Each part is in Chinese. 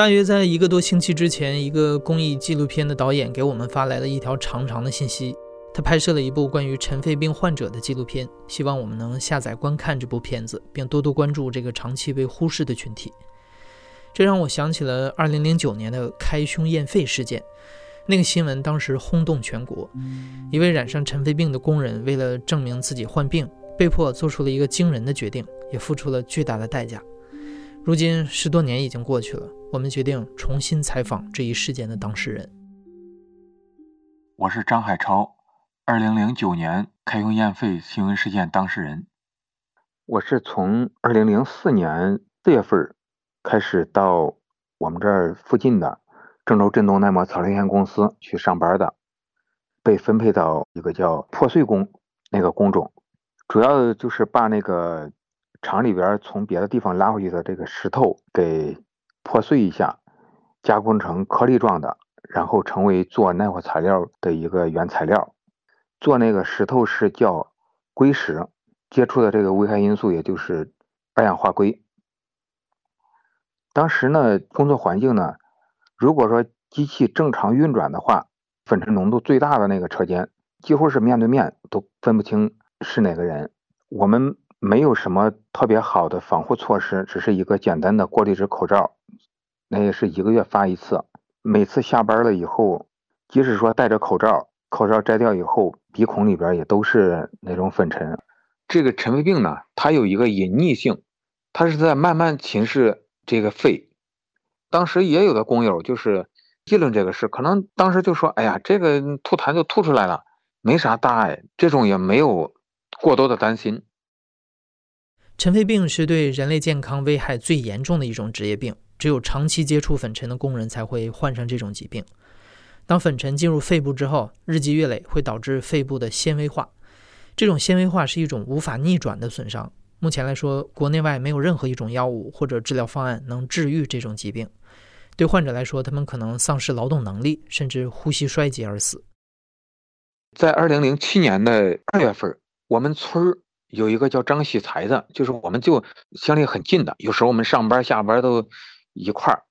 大约在一个多星期之前，一个公益纪录片的导演给我们发来了一条长长的信息。他拍摄了一部关于尘肺病患者的纪录片，希望我们能下载观看这部片子，并多多关注这个长期被忽视的群体。这让我想起了2009年的开胸验肺事件，那个新闻当时轰动全国。一位染上尘肺病的工人，为了证明自己患病，被迫做出了一个惊人的决定，也付出了巨大的代价。如今十多年已经过去了，我们决定重新采访这一事件的当事人。我是张海超。二零零九年开胸验肺新闻事件当事人，我是从二零零四年四月份开始到我们这儿附近的郑州振东耐磨草料有限公司去上班的，被分配到一个叫破碎工那个工种，主要就是把那个厂里边从别的地方拉回去的这个石头给破碎一下，加工成颗粒状的，然后成为做耐火材料的一个原材料。做那个石头是叫硅石，接触的这个危害因素也就是二氧化硅。当时呢，工作环境呢，如果说机器正常运转的话，粉尘浓度最大的那个车间，几乎是面对面都分不清是哪个人。我们没有什么特别好的防护措施，只是一个简单的过滤纸口罩，那也是一个月发一次。每次下班了以后，即使说戴着口罩。口罩摘掉以后，鼻孔里边也都是那种粉尘。这个尘肺病呢，它有一个隐匿性，它是在慢慢侵蚀这个肺。当时也有的工友就是议论这个事，可能当时就说：“哎呀，这个吐痰就吐出来了，没啥大碍。”这种也没有过多的担心。尘肺病是对人类健康危害最严重的一种职业病，只有长期接触粉尘的工人才会患上这种疾病。当粉尘进入肺部之后，日积月累会导致肺部的纤维化。这种纤维化是一种无法逆转的损伤。目前来说，国内外没有任何一种药物或者治疗方案能治愈这种疾病。对患者来说，他们可能丧失劳动能力，甚至呼吸衰竭而死。在二零零七年的二月份，我们村有一个叫张喜才的，就是我们就相离很近的，有时候我们上班下班都一块儿。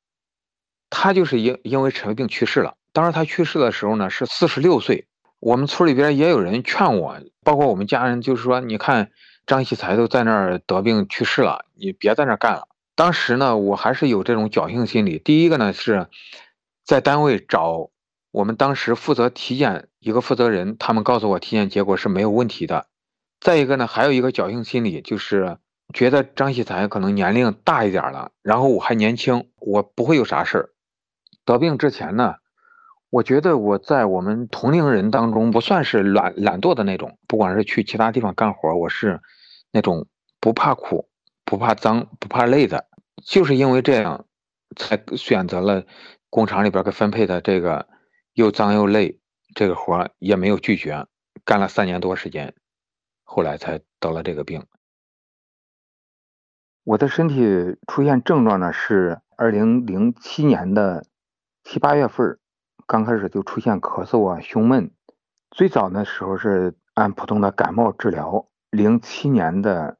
他就是因因为尘肺病去世了。当时他去世的时候呢，是四十六岁。我们村里边也有人劝我，包括我们家人，就是说，你看张喜才都在那儿得病去世了，你别在那儿干了。当时呢，我还是有这种侥幸心理。第一个呢，是在单位找我们当时负责体检一个负责人，他们告诉我体检结果是没有问题的。再一个呢，还有一个侥幸心理，就是觉得张喜才可能年龄大一点了，然后我还年轻，我不会有啥事儿。得病之前呢。我觉得我在我们同龄人当中不算是懒懒惰的那种，不管是去其他地方干活，我是那种不怕苦、不怕脏、不怕累的。就是因为这样，才选择了工厂里边给分配的这个又脏又累这个活，也没有拒绝，干了三年多时间，后来才得了这个病。我的身体出现症状呢，是二零零七年的七八月份。刚开始就出现咳嗽啊、胸闷，最早的时候是按普通的感冒治疗。零七年的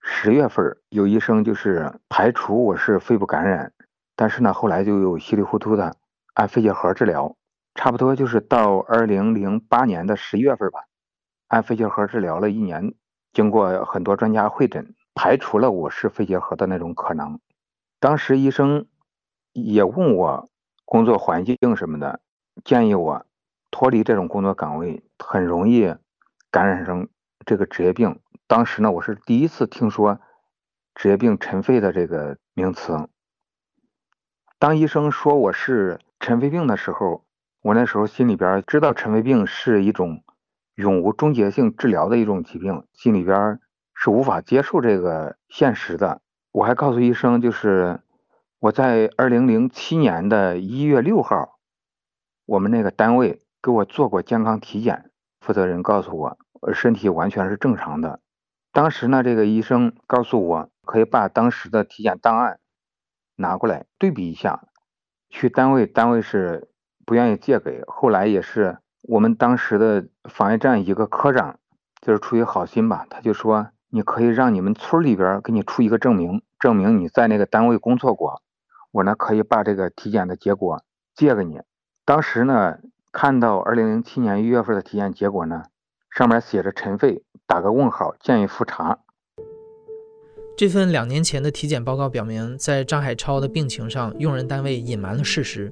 十月份，有医生就是排除我是肺部感染，但是呢，后来就有稀里糊涂的按肺结核治疗。差不多就是到二零零八年的十一月份吧，按肺结核治疗了一年，经过很多专家会诊，排除了我是肺结核的那种可能。当时医生也问我。工作环境什么的，建议我脱离这种工作岗位，很容易感染上这个职业病。当时呢，我是第一次听说职业病尘肺的这个名词。当医生说我是尘肺病的时候，我那时候心里边知道尘肺病是一种永无终结性治疗的一种疾病，心里边是无法接受这个现实的。我还告诉医生，就是。我在二零零七年的一月六号，我们那个单位给我做过健康体检，负责人告诉我，我身体完全是正常的。当时呢，这个医生告诉我，可以把当时的体检档案拿过来对比一下。去单位，单位是不愿意借给。后来也是我们当时的防疫站一个科长，就是出于好心吧，他就说，你可以让你们村里边给你出一个证明，证明你在那个单位工作过。我呢可以把这个体检的结果借给你。当时呢看到二零零七年一月份的体检结果呢，上面写着尘肺，打个问号，建议复查。这份两年前的体检报告表明，在张海超的病情上，用人单位隐瞒了事实。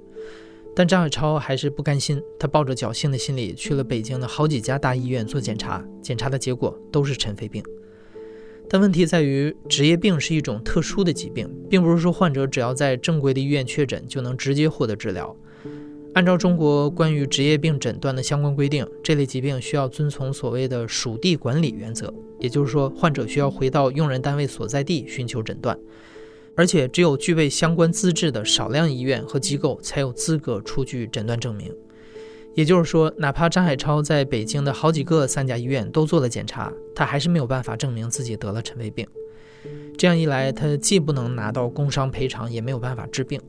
但张海超还是不甘心，他抱着侥幸的心理去了北京的好几家大医院做检查，检查的结果都是尘肺病。但问题在于，职业病是一种特殊的疾病，并不是说患者只要在正规的医院确诊就能直接获得治疗。按照中国关于职业病诊断的相关规定，这类疾病需要遵从所谓的属地管理原则，也就是说，患者需要回到用人单位所在地寻求诊断，而且只有具备相关资质的少量医院和机构才有资格出具诊断证明。也就是说，哪怕张海超在北京的好几个三甲医院都做了检查，他还是没有办法证明自己得了尘肺病。这样一来，他既不能拿到工伤赔偿，也没有办法治病。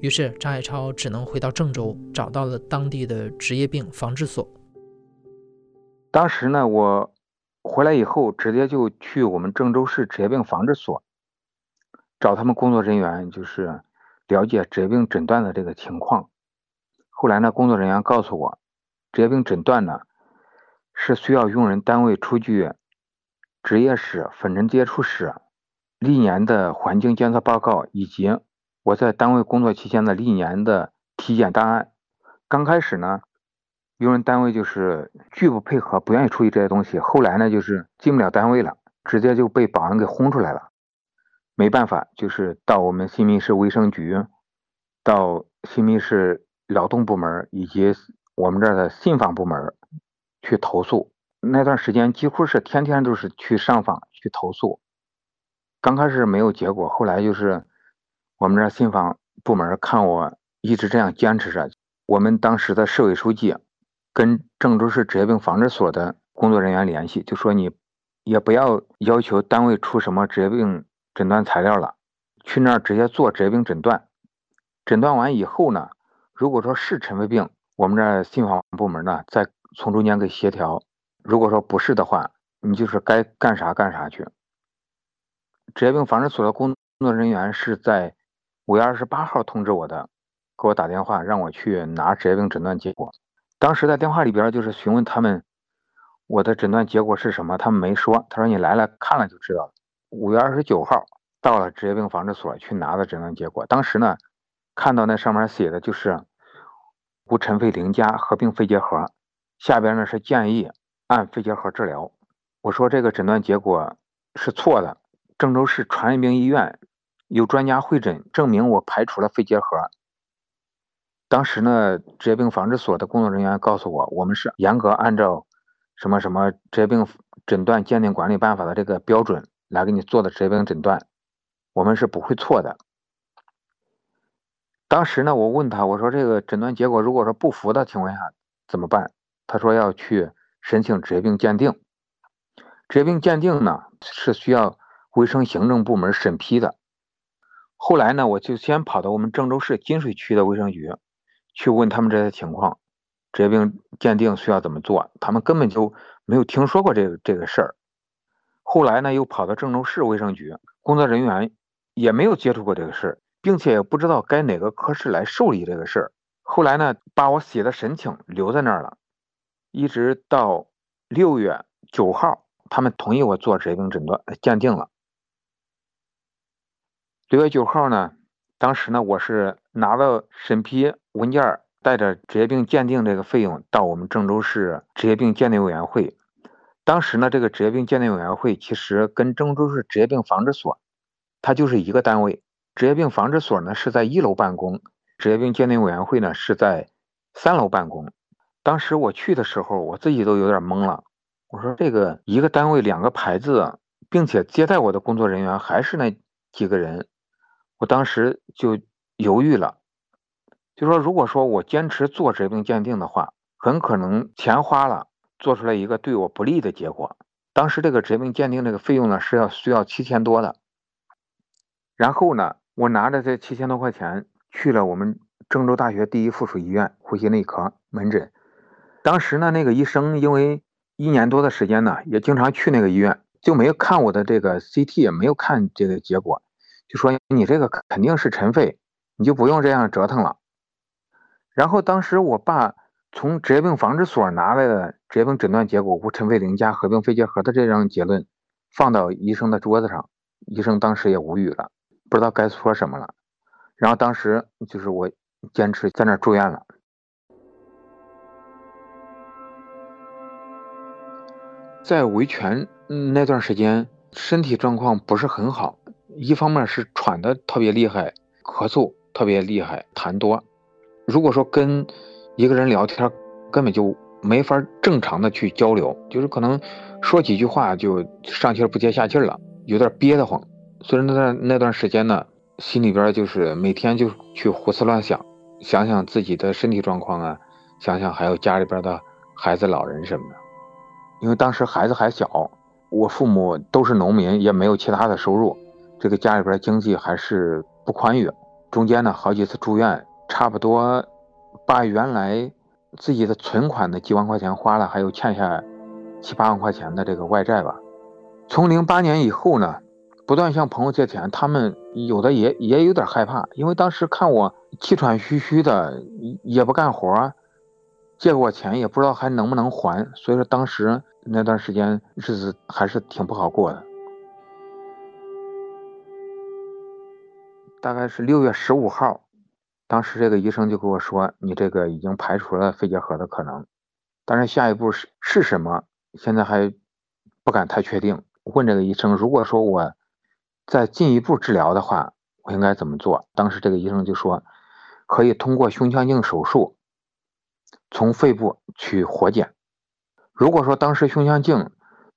于是，张海超只能回到郑州，找到了当地的职业病防治所。当时呢，我回来以后，直接就去我们郑州市职业病防治所，找他们工作人员，就是了解职业病诊断的这个情况。后来呢，工作人员告诉我，职业病诊断呢是需要用人单位出具职业史、粉尘接触史、历年的环境监测报告，以及我在单位工作期间的历年的体检档案。刚开始呢，用人单位就是拒不配合，不愿意出具这些东西。后来呢，就是进不了单位了，直接就被保安给轰出来了。没办法，就是到我们新密市卫生局，到新密市。劳动部门以及我们这儿的信访部门去投诉，那段时间几乎是天天都是去上访去投诉。刚开始没有结果，后来就是我们这儿信访部门看我一直这样坚持着，我们当时的市委书记跟郑州市职业病防治所的工作人员联系，就说你也不要要求单位出什么职业病诊断材料了，去那儿直接做职业病诊断，诊断完以后呢。如果说是尘肺病，我们这信访部门呢，再从中间给协调；如果说不是的话，你就是该干啥干啥去。职业病防治所的工作人员是在五月二十八号通知我的，给我打电话让我去拿职业病诊断结果。当时在电话里边就是询问他们我的诊断结果是什么，他们没说。他说你来了看了就知道了。五月二十九号到了职业病防治所去拿的诊断结果，当时呢看到那上面写的就是。无尘肺零加合并肺结核，下边呢是建议按肺结核治疗。我说这个诊断结果是错的。郑州市传染病医院有专家会诊证明我排除了肺结核。当时呢，职业病防治所的工作人员告诉我，我们是严格按照什么什么职业病诊断鉴定管理办法的这个标准来给你做的职业病诊断，我们是不会错的。当时呢，我问他，我说这个诊断结果如果说不符的情况下怎么办？他说要去申请职业病鉴定。职业病鉴定呢是需要卫生行政部门审批的。后来呢，我就先跑到我们郑州市金水区的卫生局去问他们这些情况，职业病鉴定需要怎么做？他们根本就没有听说过这个这个事儿。后来呢，又跑到郑州市卫生局，工作人员也没有接触过这个事儿。并且也不知道该哪个科室来受理这个事儿。后来呢，把我写的申请留在那儿了，一直到六月九号，他们同意我做职业病诊断鉴定了。六月九号呢，当时呢，我是拿了审批文件，带着职业病鉴定这个费用到我们郑州市职业病鉴定委员会。当时呢，这个职业病鉴定委员会其实跟郑州市职业病防治所，它就是一个单位。职业病防治所呢是在一楼办公，职业病鉴定委员会呢是在三楼办公。当时我去的时候，我自己都有点懵了。我说这个一个单位两个牌子，并且接待我的工作人员还是那几个人，我当时就犹豫了，就说如果说我坚持做职业病鉴定的话，很可能钱花了，做出来一个对我不利的结果。当时这个职业病鉴定这个费用呢是要需要七千多的。然后呢，我拿着这七千多块钱去了我们郑州大学第一附属医院呼吸内科门诊。当时呢，那个医生因为一年多的时间呢，也经常去那个医院，就没有看我的这个 CT，也没有看这个结果，就说你这个肯定是尘肺，你就不用这样折腾了。然后当时我爸从职业病防治所拿来的职业病诊断结果无尘肺零加合并肺结核的这张结论放到医生的桌子上，医生当时也无语了。不知道该说什么了，然后当时就是我坚持在那儿住院了，在维权那段时间，身体状况不是很好，一方面是喘的特别厉害，咳嗽特别厉害，痰多。如果说跟一个人聊天，根本就没法正常的去交流，就是可能说几句话就上气不接下气了，有点憋得慌。所以那段那段时间呢，心里边就是每天就去胡思乱想，想想自己的身体状况啊，想想还有家里边的孩子、老人什么的。因为当时孩子还小，我父母都是农民，也没有其他的收入，这个家里边经济还是不宽裕。中间呢，好几次住院，差不多把原来自己的存款的几万块钱花了，还有欠下七八万块钱的这个外债吧。从零八年以后呢。不断向朋友借钱，他们有的也也有点害怕，因为当时看我气喘吁吁的，也不干活，借我钱也不知道还能不能还，所以说当时那段时间日子还是挺不好过的。大概是六月十五号，当时这个医生就跟我说：“你这个已经排除了肺结核的可能，但是下一步是是什么，现在还不敢太确定。”问这个医生：“如果说我……”再进一步治疗的话，我应该怎么做？当时这个医生就说，可以通过胸腔镜手术从肺部取活检。如果说当时胸腔镜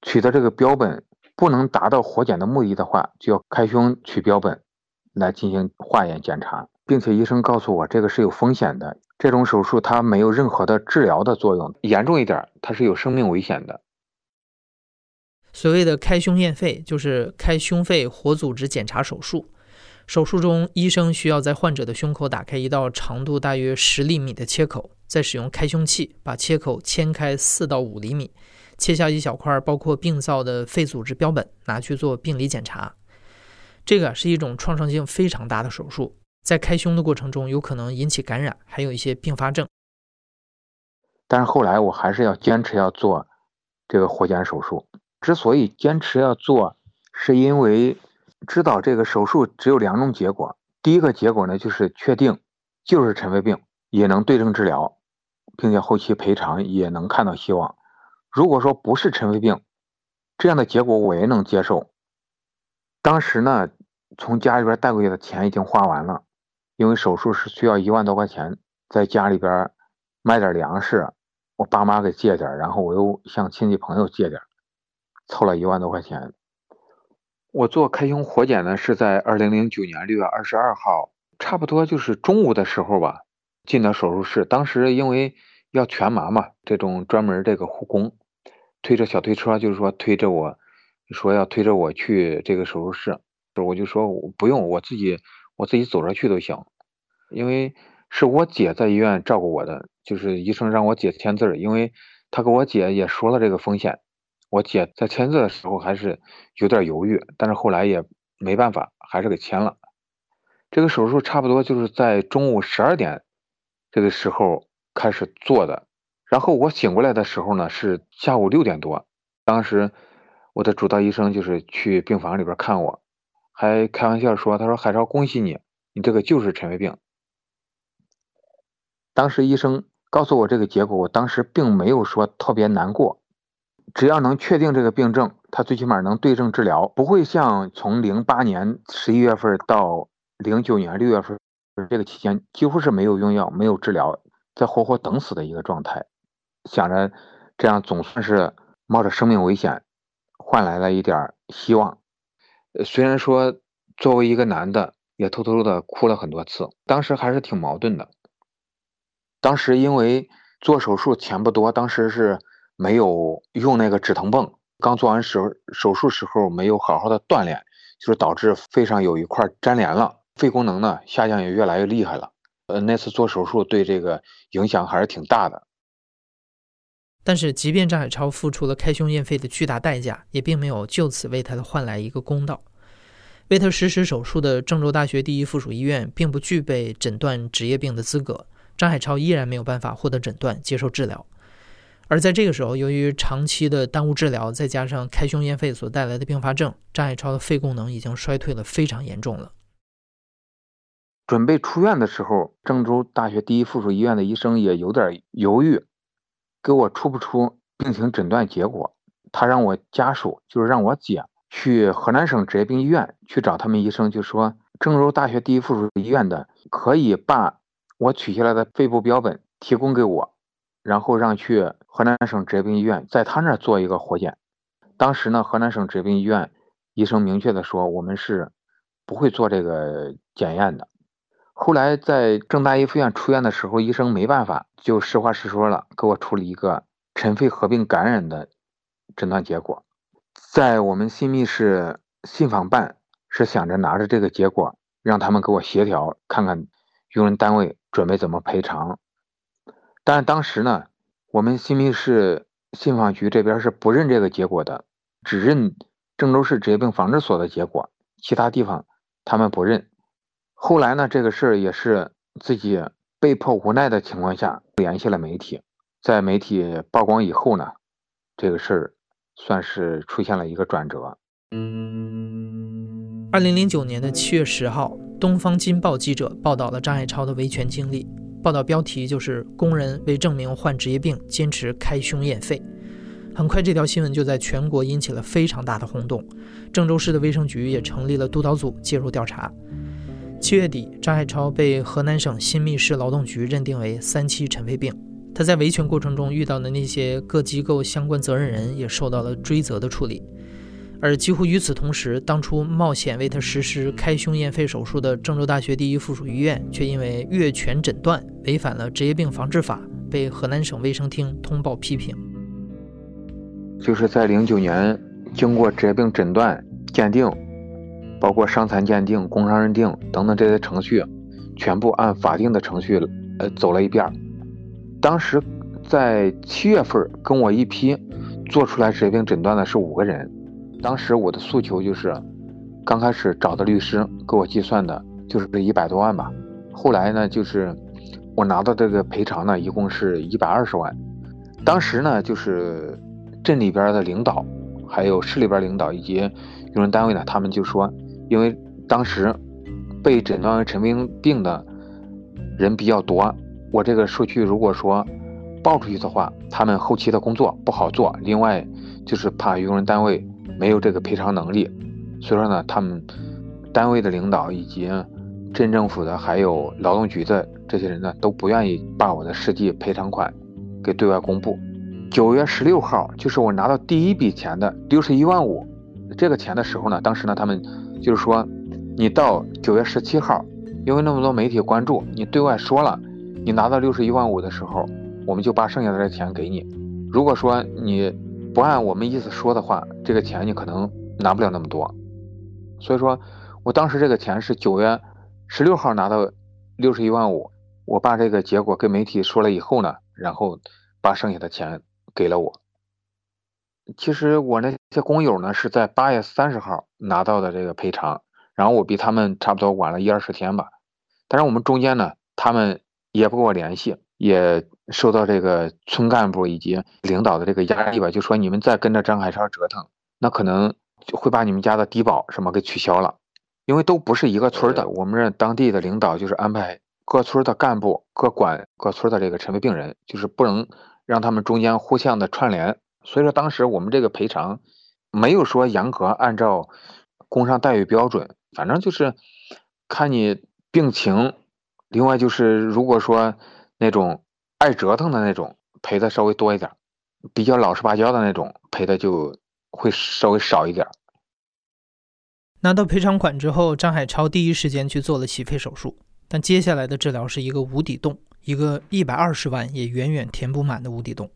取的这个标本不能达到活检的目的的话，就要开胸取标本来进行化验检查，并且医生告诉我这个是有风险的，这种手术它没有任何的治疗的作用，严重一点它是有生命危险的。所谓的开胸验肺，就是开胸肺活组织检查手术。手术中，医生需要在患者的胸口打开一道长度大约十厘米的切口，再使用开胸器把切口切开四到五厘米，切下一小块包括病灶的肺组织标本，拿去做病理检查。这个是一种创伤性非常大的手术，在开胸的过程中有可能引起感染，还有一些并发症。但是后来我还是要坚持要做这个活检手术。之所以坚持要做，是因为知道这个手术只有两种结果。第一个结果呢，就是确定就是尘肺病，也能对症治疗，并且后期赔偿也能看到希望。如果说不是尘肺病，这样的结果我也能接受。当时呢，从家里边带过去的钱已经花完了，因为手术是需要一万多块钱，在家里边卖点粮食，我爸妈给借点，然后我又向亲戚朋友借点。凑了一万多块钱。我做开胸活检呢，是在二零零九年六月二十二号，差不多就是中午的时候吧，进的手术室。当时因为要全麻嘛，这种专门这个护工推着小推车，就是说推着我，说要推着我去这个手术室。我就说不用，我自己我自己走着去都行。因为是我姐在医院照顾我的，就是医生让我姐签字，因为他跟我姐也说了这个风险。我姐在签字的时候还是有点犹豫，但是后来也没办法，还是给签了。这个手术差不多就是在中午十二点这个时候开始做的，然后我醒过来的时候呢是下午六点多。当时我的主刀医生就是去病房里边看我，还开玩笑说：“他说海超，恭喜你，你这个就是尘肺病。”当时医生告诉我这个结果，我当时并没有说特别难过。只要能确定这个病症，他最起码能对症治疗，不会像从零八年十一月份到零九年六月份这个期间，几乎是没有用药、没有治疗，在活活等死的一个状态。想着这样总算是冒着生命危险换来了一点希望。虽然说作为一个男的也偷偷的哭了很多次。当时还是挺矛盾的。当时因为做手术钱不多，当时是没有用那个止疼泵。刚做完手手术时候没有好好的锻炼，就是导致肺上有一块粘连了，肺功能呢下降也越来越厉害了。呃，那次做手术对这个影响还是挺大的。但是，即便张海超付出了开胸验肺的巨大代价，也并没有就此为他换来一个公道。为他实施手术的郑州大学第一附属医院并不具备诊断职业病的资格，张海超依然没有办法获得诊断、接受治疗。而在这个时候，由于长期的耽误治疗，再加上开胸验肺所带来的并发症，张海超的肺功能已经衰退了非常严重了。准备出院的时候，郑州大学第一附属医院的医生也有点犹豫，给我出不出病情诊断结果。他让我家属，就是让我姐去河南省职业病医院去找他们医生，就说郑州大学第一附属医院的可以把我取下来的肺部标本提供给我，然后让去河南省职业病医院在他那儿做一个活检。当时呢，河南省职业病医院医生明确的说，我们是不会做这个检验的。后来在郑大一附院出院的时候，医生没办法，就实话实说了，给我出了一个尘肺合并感染的诊断结果。在我们新密市信访办是想着拿着这个结果，让他们给我协调，看看用人单位准备怎么赔偿。但当时呢，我们新密市信访局这边是不认这个结果的，只认郑州市职业病防治所的结果，其他地方他们不认。后来呢，这个事儿也是自己被迫无奈的情况下联系了媒体，在媒体曝光以后呢，这个事儿算是出现了一个转折。二零零九年的七月十号，《东方金报》记者报道了张海超的维权经历，报道标题就是“工人为证明患职业病，坚持开胸验肺”。很快，这条新闻就在全国引起了非常大的轰动，郑州市的卫生局也成立了督导组介入调查。七月底，张海超被河南省新密市劳动局认定为三期尘肺病。他在维权过程中遇到的那些各机构相关责任人也受到了追责的处理。而几乎与此同时，当初冒险为他实施开胸验肺手术的郑州大学第一附属医院，却因为越权诊断违反了职业病防治法，被河南省卫生厅通报批评。就是在零九年，经过职业病诊断鉴定。包括伤残鉴定、工伤认定等等这些程序，全部按法定的程序呃走了一遍。当时在七月份跟我一批做出来职业病诊断的是五个人。当时我的诉求就是，刚开始找的律师给我计算的就是这一百多万吧。后来呢，就是我拿到这个赔偿呢，一共是一百二十万。当时呢，就是镇里边的领导，还有市里边领导以及用人单位呢，他们就说。因为当时被诊断为尘肺病的人比较多，我这个数据如果说报出去的话，他们后期的工作不好做。另外就是怕用人单位没有这个赔偿能力，所以说呢，他们单位的领导以及镇政府的还有劳动局的这些人呢，都不愿意把我的实际赔偿款给对外公布。九月十六号，就是我拿到第一笔钱的六十一万五这个钱的时候呢，当时呢，他们。就是说，你到九月十七号，因为那么多媒体关注，你对外说了，你拿到六十一万五的时候，我们就把剩下的这钱给你。如果说你不按我们意思说的话，这个钱你可能拿不了那么多。所以说我当时这个钱是九月十六号拿到六十一万五，我把这个结果跟媒体说了以后呢，然后把剩下的钱给了我。其实我那些工友呢，是在八月三十号拿到的这个赔偿，然后我比他们差不多晚了一二十天吧。但是我们中间呢，他们也不跟我联系，也受到这个村干部以及领导的这个压力吧，就说你们再跟着张海超折腾，那可能会把你们家的低保什么给取消了，因为都不是一个村的。我们这当地的领导就是安排各村的干部各管各村的这个尘肺病人，就是不能让他们中间互相的串联。所以说，当时我们这个赔偿没有说严格按照工伤待遇标准，反正就是看你病情。另外就是，如果说那种爱折腾的那种赔的稍微多一点，比较老实巴交的那种赔的就会稍微少一点。拿到赔偿款之后，张海超第一时间去做了洗肺手术，但接下来的治疗是一个无底洞，一个一百二十万也远远填不满的无底洞。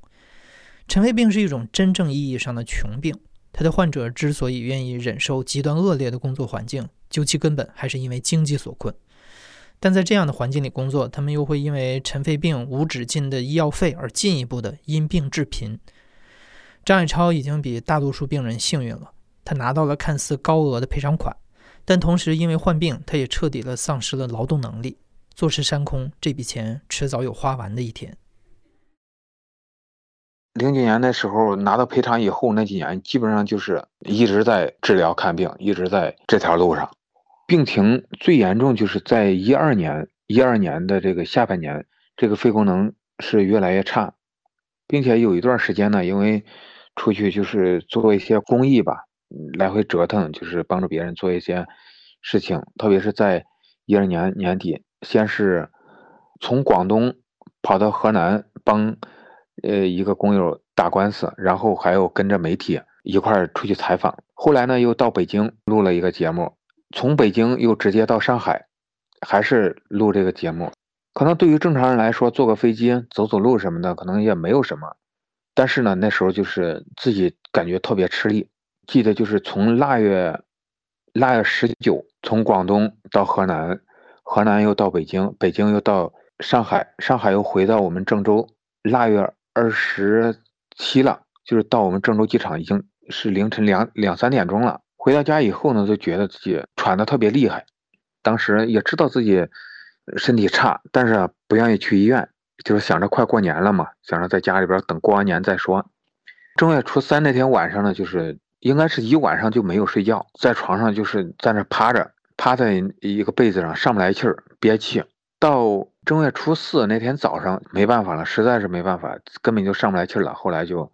尘肺病是一种真正意义上的穷病，它的患者之所以愿意忍受极端恶劣的工作环境，究其根本还是因为经济所困。但在这样的环境里工作，他们又会因为尘肺病无止境的医药费而进一步的因病致贫。张海超已经比大多数病人幸运了。他拿到了看似高额的赔偿款，但同时因为患病，他也彻底的丧失了劳动能力，坐吃山空。这笔钱迟早有花完的一天。零几年的时候拿到赔偿以后，那几年基本上就是一直在治疗看病，一直在这条路上。病情最严重就是在一二年，一二年的这个下半年，这个肺功能是越来越差，并且有一段时间呢，因为出去就是做一些公益吧。来回折腾，就是帮助别人做一些事情，特别是在一二年年底，先是从广东跑到河南帮呃一个工友打官司，然后还有跟着媒体一块儿出去采访，后来呢又到北京录了一个节目，从北京又直接到上海，还是录这个节目。可能对于正常人来说，坐个飞机走走路什么的，可能也没有什么，但是呢那时候就是自己感觉特别吃力。记得就是从腊月腊月十九从广东到河南，河南又到北京，北京又到上海，上海又回到我们郑州。腊月二十七了，就是到我们郑州机场已经是凌晨两两三点钟了。回到家以后呢，就觉得自己喘的特别厉害，当时也知道自己身体差，但是不愿意去医院，就是想着快过年了嘛，想着在家里边等过完年再说。正月初三那天晚上呢，就是。应该是一晚上就没有睡觉，在床上就是在那趴着，趴在一个被子上上不来气儿，憋气。到正月初四那天早上，没办法了，实在是没办法，根本就上不来气了。后来就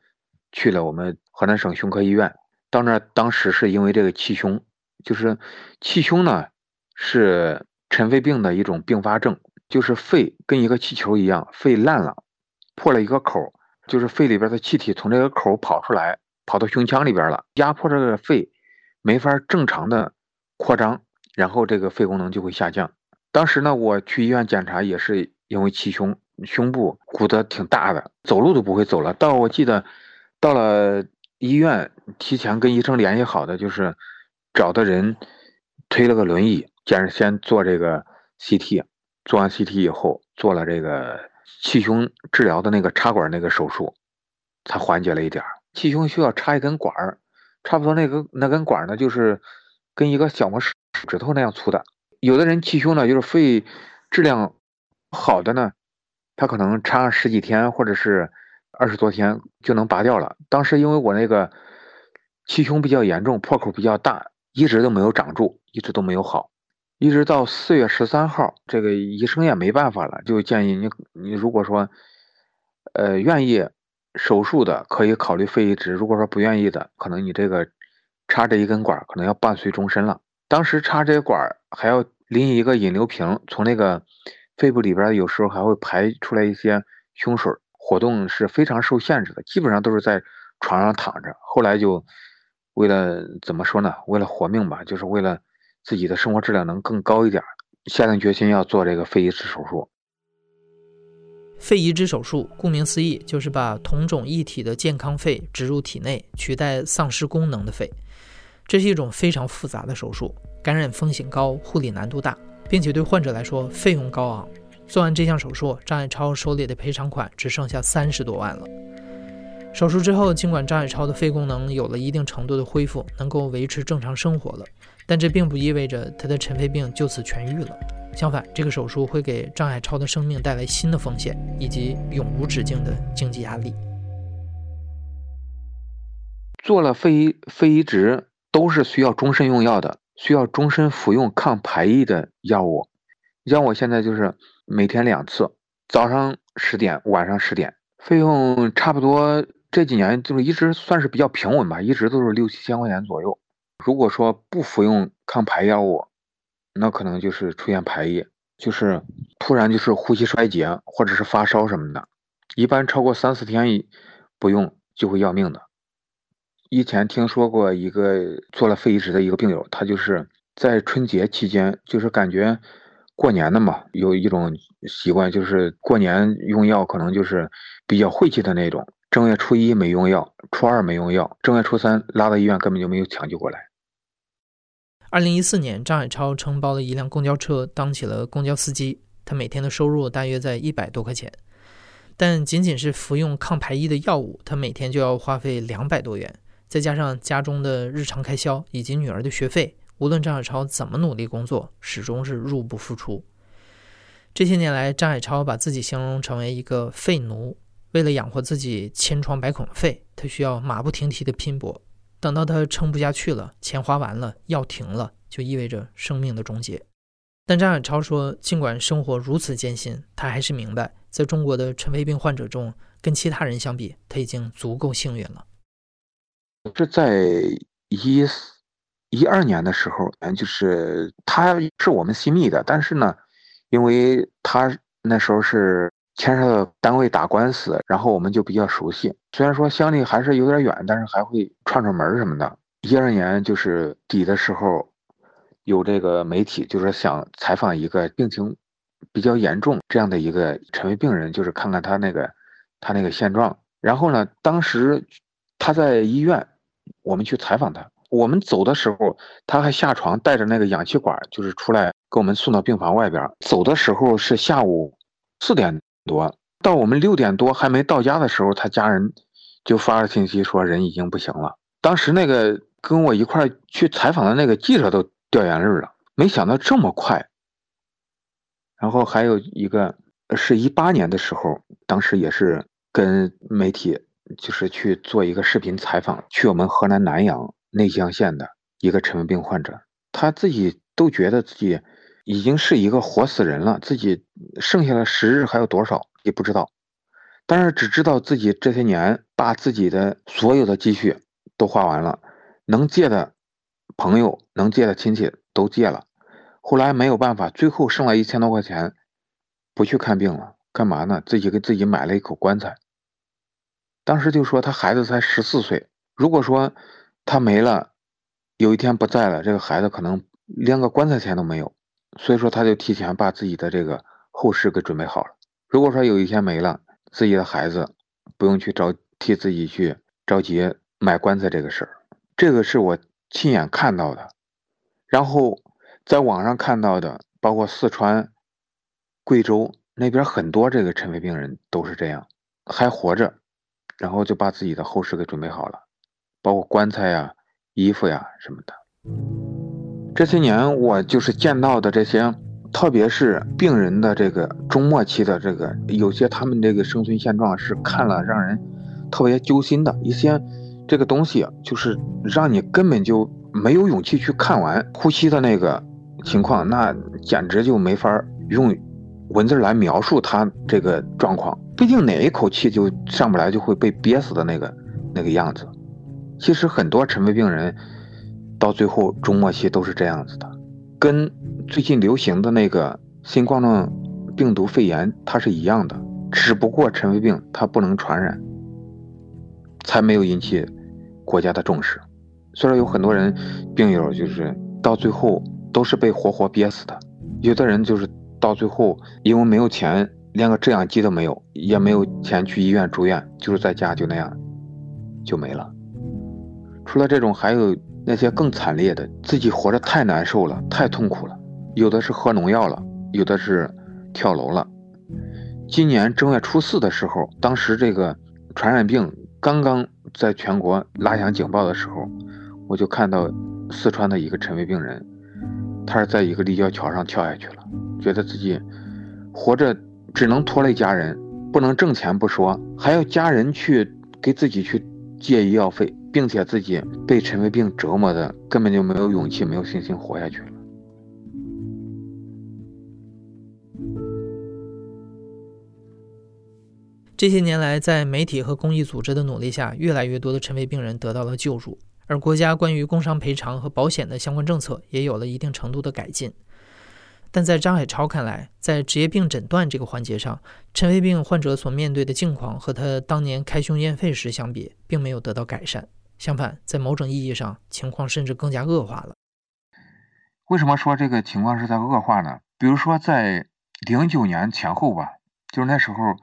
去了我们河南省胸科医院，到那当时是因为这个气胸，就是气胸呢是尘肺病的一种并发症，就是肺跟一个气球一样，肺烂了，破了一个口，就是肺里边的气体从这个口跑出来。跑到胸腔里边了，压迫这个肺，没法正常的扩张，然后这个肺功能就会下降。当时呢，我去医院检查也是因为气胸，胸部鼓得挺大的，走路都不会走了。到我记得到了医院，提前跟医生联系好的，就是找的人推了个轮椅，先是先做这个 CT，做完 CT 以后，做了这个气胸治疗的那个插管那个手术，才缓解了一点儿。气胸需要插一根管儿，差不多那个那根管儿呢，就是跟一个小拇手指头那样粗的。有的人气胸呢，就是肺质量好的呢，他可能插十几天或者是二十多天就能拔掉了。当时因为我那个气胸比较严重，破口比较大，一直都没有长住，一直都没有好。一直到四月十三号，这个医生也没办法了，就建议你，你如果说呃愿意。手术的可以考虑肺移植，如果说不愿意的，可能你这个插这一根管可能要伴随终身了。当时插这管还要拎一个引流瓶，从那个肺部里边有时候还会排出来一些胸水，活动是非常受限制的，基本上都是在床上躺着。后来就为了怎么说呢？为了活命吧，就是为了自己的生活质量能更高一点，下定决心要做这个肺移植手术。肺移植手术，顾名思义，就是把同种异体的健康肺植入体内，取代丧失功能的肺。这是一种非常复杂的手术，感染风险高，护理难度大，并且对患者来说费用高昂。做完这项手术，张海超手里的赔偿款只剩下三十多万了。手术之后，尽管张海超的肺功能有了一定程度的恢复，能够维持正常生活了，但这并不意味着他的尘肺病就此痊愈了。相反，这个手术会给张海超的生命带来新的风险，以及永无止境的经济压力。做了肺移肺移植都是需要终身用药的，需要终身服用抗排异的药物。你像我现在就是每天两次，早上十点，晚上十点，费用差不多这几年就是一直算是比较平稳吧，一直都是六七千块钱左右。如果说不服用抗排药物，那可能就是出现排异，就是突然就是呼吸衰竭或者是发烧什么的，一般超过三四天不用就会要命的。以前听说过一个做了肺移植的一个病友，他就是在春节期间，就是感觉过年的嘛，有一种习惯，就是过年用药可能就是比较晦气的那种。正月初一没用药，初二没用药，正月初三拉到医院根本就没有抢救过来。二零一四年，张海超承包了一辆公交车，当起了公交司机。他每天的收入大约在一百多块钱，但仅仅是服用抗排异的药物，他每天就要花费两百多元。再加上家中的日常开销以及女儿的学费，无论张海超怎么努力工作，始终是入不敷出。这些年来，张海超把自己形容成为一个废奴，为了养活自己千疮百孔的肺，他需要马不停蹄的拼搏。等到他撑不下去了，钱花完了，药停了，就意味着生命的终结。但张海超说，尽管生活如此艰辛，他还是明白，在中国的尘肺病患者中，跟其他人相比，他已经足够幸运了。是在一一二年的时候，嗯，就是他是我们新密的，但是呢，因为他那时候是。牵涉到单位打官司，然后我们就比较熟悉。虽然说乡里还是有点远，但是还会串串门什么的。一二年就是底的时候，有这个媒体就是想采访一个病情比较严重这样的一个尘肺病人，就是看看他那个他那个现状。然后呢，当时他在医院，我们去采访他。我们走的时候，他还下床带着那个氧气管，就是出来给我们送到病房外边。走的时候是下午四点。多到我们六点多还没到家的时候，他家人就发了信息说人已经不行了。当时那个跟我一块去采访的那个记者都掉眼泪了，没想到这么快。然后还有一个是一八年的时候，当时也是跟媒体就是去做一个视频采访，去我们河南南阳内江县的一个尘肺病患者，他自己都觉得自己。已经是一个活死人了，自己剩下的时日还有多少也不知道，但是只知道自己这些年把自己的所有的积蓄都花完了，能借的朋友、能借的亲戚都借了，后来没有办法，最后剩了一千多块钱，不去看病了，干嘛呢？自己给自己买了一口棺材。当时就说他孩子才十四岁，如果说他没了，有一天不在了，这个孩子可能连个棺材钱都没有。所以说，他就提前把自己的这个后事给准备好了。如果说有一天没了，自己的孩子不用去着替自己去着急买棺材这个事儿，这个是我亲眼看到的。然后在网上看到的，包括四川、贵州那边很多这个尘肺病人都是这样，还活着，然后就把自己的后事给准备好了，包括棺材呀、衣服呀什么的。这些年，我就是见到的这些，特别是病人的这个中末期的这个，有些他们这个生存现状是看了让人特别揪心的一些这个东西，就是让你根本就没有勇气去看完呼吸的那个情况，那简直就没法用文字来描述他这个状况。毕竟哪一口气就上不来，就会被憋死的那个那个样子。其实很多尘肺病人。到最后中末期都是这样子的，跟最近流行的那个新冠状病毒肺炎它是一样的，只不过尘肺病它不能传染，才没有引起国家的重视。虽然有很多人病友就是到最后都是被活活憋死的，有的人就是到最后因为没有钱，连个制氧机都没有，也没有钱去医院住院，就是在家就那样就没了。除了这种，还有。那些更惨烈的，自己活着太难受了，太痛苦了。有的是喝农药了，有的是跳楼了。今年正月初四的时候，当时这个传染病刚刚在全国拉响警报的时候，我就看到四川的一个尘肺病人，他是在一个立交桥上跳下去了，觉得自己活着只能拖累家人，不能挣钱不说，还要家人去给自己去借医药费。并且自己被尘肺病折磨的，根本就没有勇气、没有信心活下去了。这些年来，在媒体和公益组织的努力下，越来越多的尘肺病人得到了救助，而国家关于工伤赔偿和保险的相关政策也有了一定程度的改进。但在张海超看来，在职业病诊断这个环节上，尘肺病患者所面对的境况和他当年开胸验肺时相比，并没有得到改善。相反，在某种意义上，情况甚至更加恶化了。为什么说这个情况是在恶化呢？比如说，在零九年前后吧，就是那时候，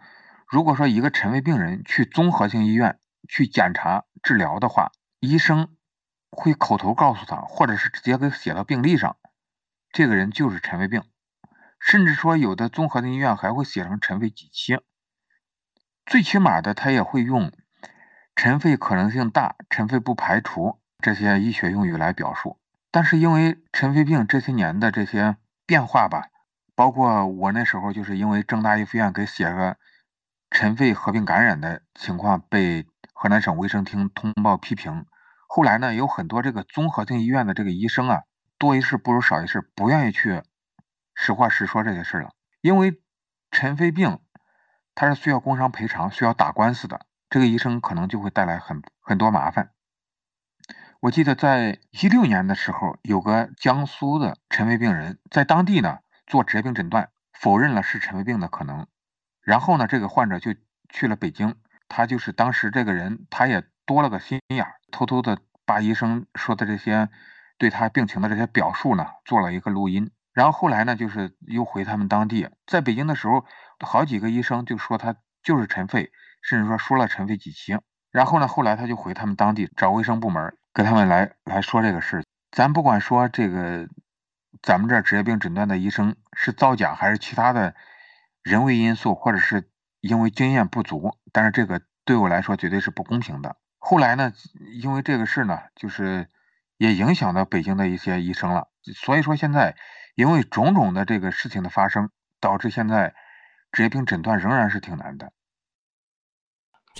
如果说一个尘肺病人去综合性医院去检查治疗的话，医生会口头告诉他，或者是直接给写到病历上，这个人就是尘肺病，甚至说有的综合性医院还会写成尘肺几期，最起码的他也会用。尘肺可能性大，尘肺不排除这些医学用语来表述。但是因为尘肺病这些年的这些变化吧，包括我那时候就是因为郑大一附院给写个尘肺合并感染的情况被河南省卫生厅通报批评。后来呢，有很多这个综合性医院的这个医生啊，多一事不如少一事，不愿意去实话实说这些事了。因为尘肺病它是需要工伤赔偿、需要打官司的。这个医生可能就会带来很很多麻烦。我记得在一六年的时候，有个江苏的尘肺病人，在当地呢做职业病诊断，否认了是尘肺病的可能。然后呢，这个患者就去了北京，他就是当时这个人，他也多了个心眼儿，偷偷的把医生说的这些对他病情的这些表述呢，做了一个录音。然后后来呢，就是又回他们当地，在北京的时候，好几个医生就说他就是尘肺。甚至说输了尘肺几期，然后呢，后来他就回他们当地找卫生部门，跟他们来来说这个事。咱不管说这个，咱们这职业病诊断的医生是造假还是其他的人为因素，或者是因为经验不足，但是这个对我来说绝对是不公平的。后来呢，因为这个事呢，就是也影响到北京的一些医生了。所以说现在，因为种种的这个事情的发生，导致现在职业病诊断仍然是挺难的。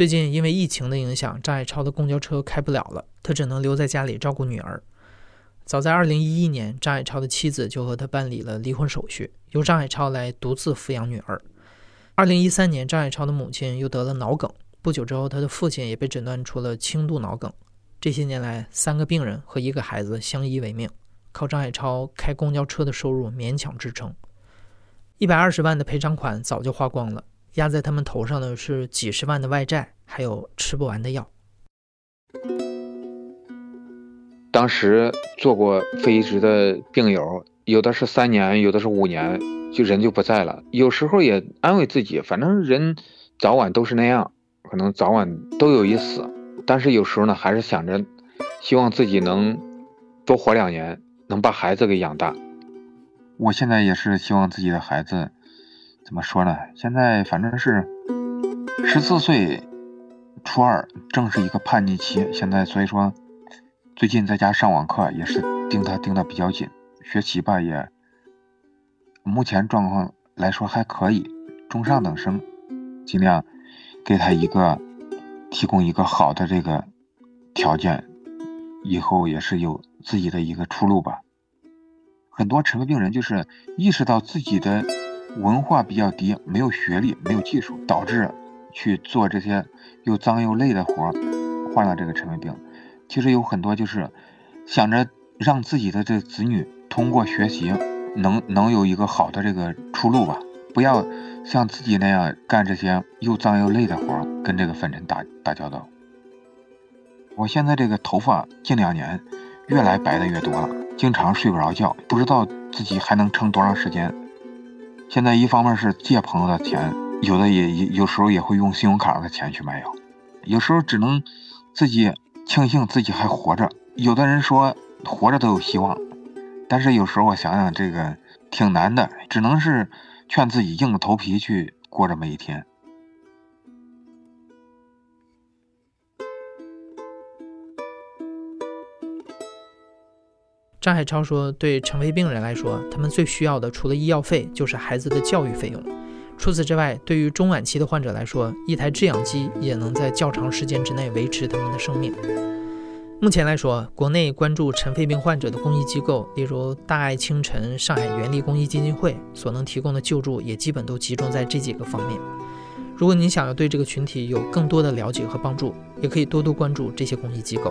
最近因为疫情的影响，张海超的公交车开不了了，他只能留在家里照顾女儿。早在2011年，张海超的妻子就和他办理了离婚手续，由张海超来独自抚养女儿。2013年，张海超的母亲又得了脑梗，不久之后，他的父亲也被诊断出了轻度脑梗。这些年来，三个病人和一个孩子相依为命，靠张海超开公交车的收入勉强支撑。一百二十万的赔偿款早就花光了。压在他们头上的是几十万的外债，还有吃不完的药。当时做过肺移植的病友，有的是三年，有的是五年，就人就不在了。有时候也安慰自己，反正人早晚都是那样，可能早晚都有一死。但是有时候呢，还是想着，希望自己能多活两年，能把孩子给养大。我现在也是希望自己的孩子。怎么说呢？现在反正是十四岁，初二，正是一个叛逆期。现在所以说，最近在家上网课也是盯他盯的比较紧，学习吧也，目前状况来说还可以，中上等生，尽量给他一个提供一个好的这个条件，以后也是有自己的一个出路吧。很多尘肺病人就是意识到自己的。文化比较低，没有学历，没有技术，导致去做这些又脏又累的活儿，患了这个尘肺病。其实有很多就是想着让自己的这子女通过学习能能有一个好的这个出路吧，不要像自己那样干这些又脏又累的活儿，跟这个粉尘打打交道。我现在这个头发近两年越来白的越多了，经常睡不着觉，不知道自己还能撑多长时间。现在一方面是借朋友的钱，有的也有时候也会用信用卡的钱去买药，有时候只能自己庆幸自己还活着。有的人说活着都有希望，但是有时候我想想这个挺难的，只能是劝自己硬着头皮去过这么一天。张海超说：“对尘肺病人来说，他们最需要的除了医药费，就是孩子的教育费用。除此之外，对于中晚期的患者来说，一台制氧机也能在较长时间之内维持他们的生命。目前来说，国内关注尘肺病患者的公益机构，例如大爱清晨、上海援力公益基金会，所能提供的救助也基本都集中在这几个方面。如果您想要对这个群体有更多的了解和帮助，也可以多多关注这些公益机构。”